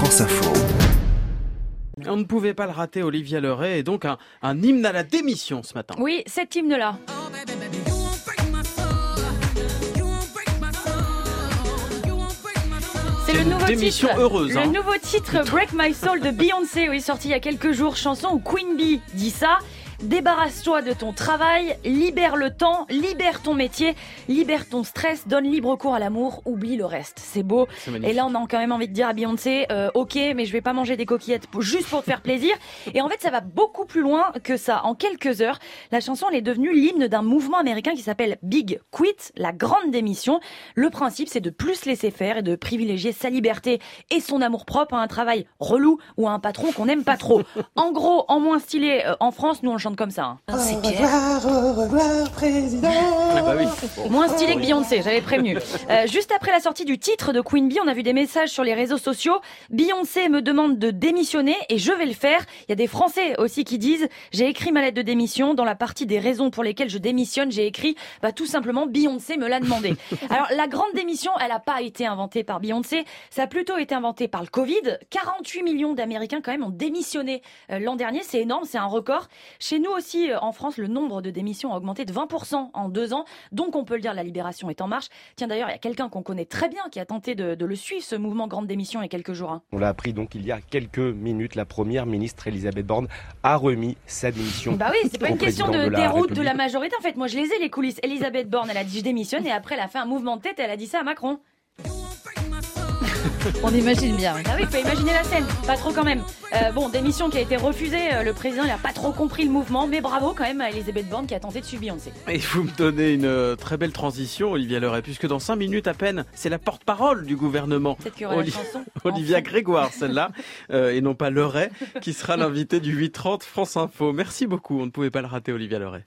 France Info. On ne pouvait pas le rater, Olivia Leray, et donc un, un hymne à la démission ce matin. Oui, cet hymne-là. C'est le nouveau démission titre. heureuse, Le hein. nouveau titre Break My Soul de Beyoncé, oui, sorti il y a quelques jours, chanson où Queen Bee dit ça. Débarrasse-toi de ton travail, libère le temps, libère ton métier, libère ton stress, donne libre cours à l'amour, oublie le reste. C'est beau. Et là, on a quand même envie de dire à Beyoncé, euh, ok, mais je vais pas manger des coquillettes juste pour te faire plaisir. Et en fait, ça va beaucoup plus loin que ça. En quelques heures, la chanson elle est devenue l'hymne d'un mouvement américain qui s'appelle Big Quit, la grande démission. Le principe, c'est de plus laisser faire et de privilégier sa liberté et son amour propre à un travail relou ou à un patron qu'on n'aime pas trop. En gros, en moins stylé, euh, en France, nous on le chante comme ça. hein. Ah bah oui. Moins stylé que Beyoncé, j'avais prévenu. Euh, juste après la sortie du titre de Queen Bee, on a vu des messages sur les réseaux sociaux. Beyoncé me demande de démissionner et je vais le faire. Il y a des Français aussi qui disent j'ai écrit ma lettre de démission. Dans la partie des raisons pour lesquelles je démissionne, j'ai écrit bah tout simplement Beyoncé me l'a demandé. Alors la grande démission, elle n'a pas été inventée par Beyoncé, ça a plutôt été inventé par le Covid. 48 millions d'Américains quand même ont démissionné euh, l'an dernier, c'est énorme, c'est un record. Chez nous aussi, euh, en France, le nombre de démissions a augmenté de 20% en deux ans. Donc on peut le dire, la libération est en marche. Tiens d'ailleurs, il y a quelqu'un qu'on connaît très bien qui a tenté de, de le suivre, ce mouvement Grande Démission, il y a quelques jours. hein. On l'a appris donc il y a quelques minutes, la première ministre Elisabeth Borne a remis sa démission. Bah oui, c'est pas une question de, de déroute de la majorité. En fait, moi je les ai les coulisses. Elisabeth Borne, elle a dit je démissionne et après elle a fait un mouvement de tête et elle a dit ça à Macron. On imagine bien. oui. Ah oui, faut imaginer la scène. Pas trop quand même. Euh, bon, démission qui a été refusée. euh, Le président, il a pas trop compris le mouvement, mais bravo quand même à Elisabeth Borne qui a tenté de suivre Beyoncé. Et vous me donnez une euh, très belle transition, Olivia Leray, puisque dans cinq minutes à peine, c'est la porte-parole du gouvernement. Oli- chanson. Olivia Enfin. Grégoire, celle-là, euh, et non pas Leray, qui sera l'invité du 830 France Info. Merci beaucoup, on ne pouvait pas le rater, Olivia Leray.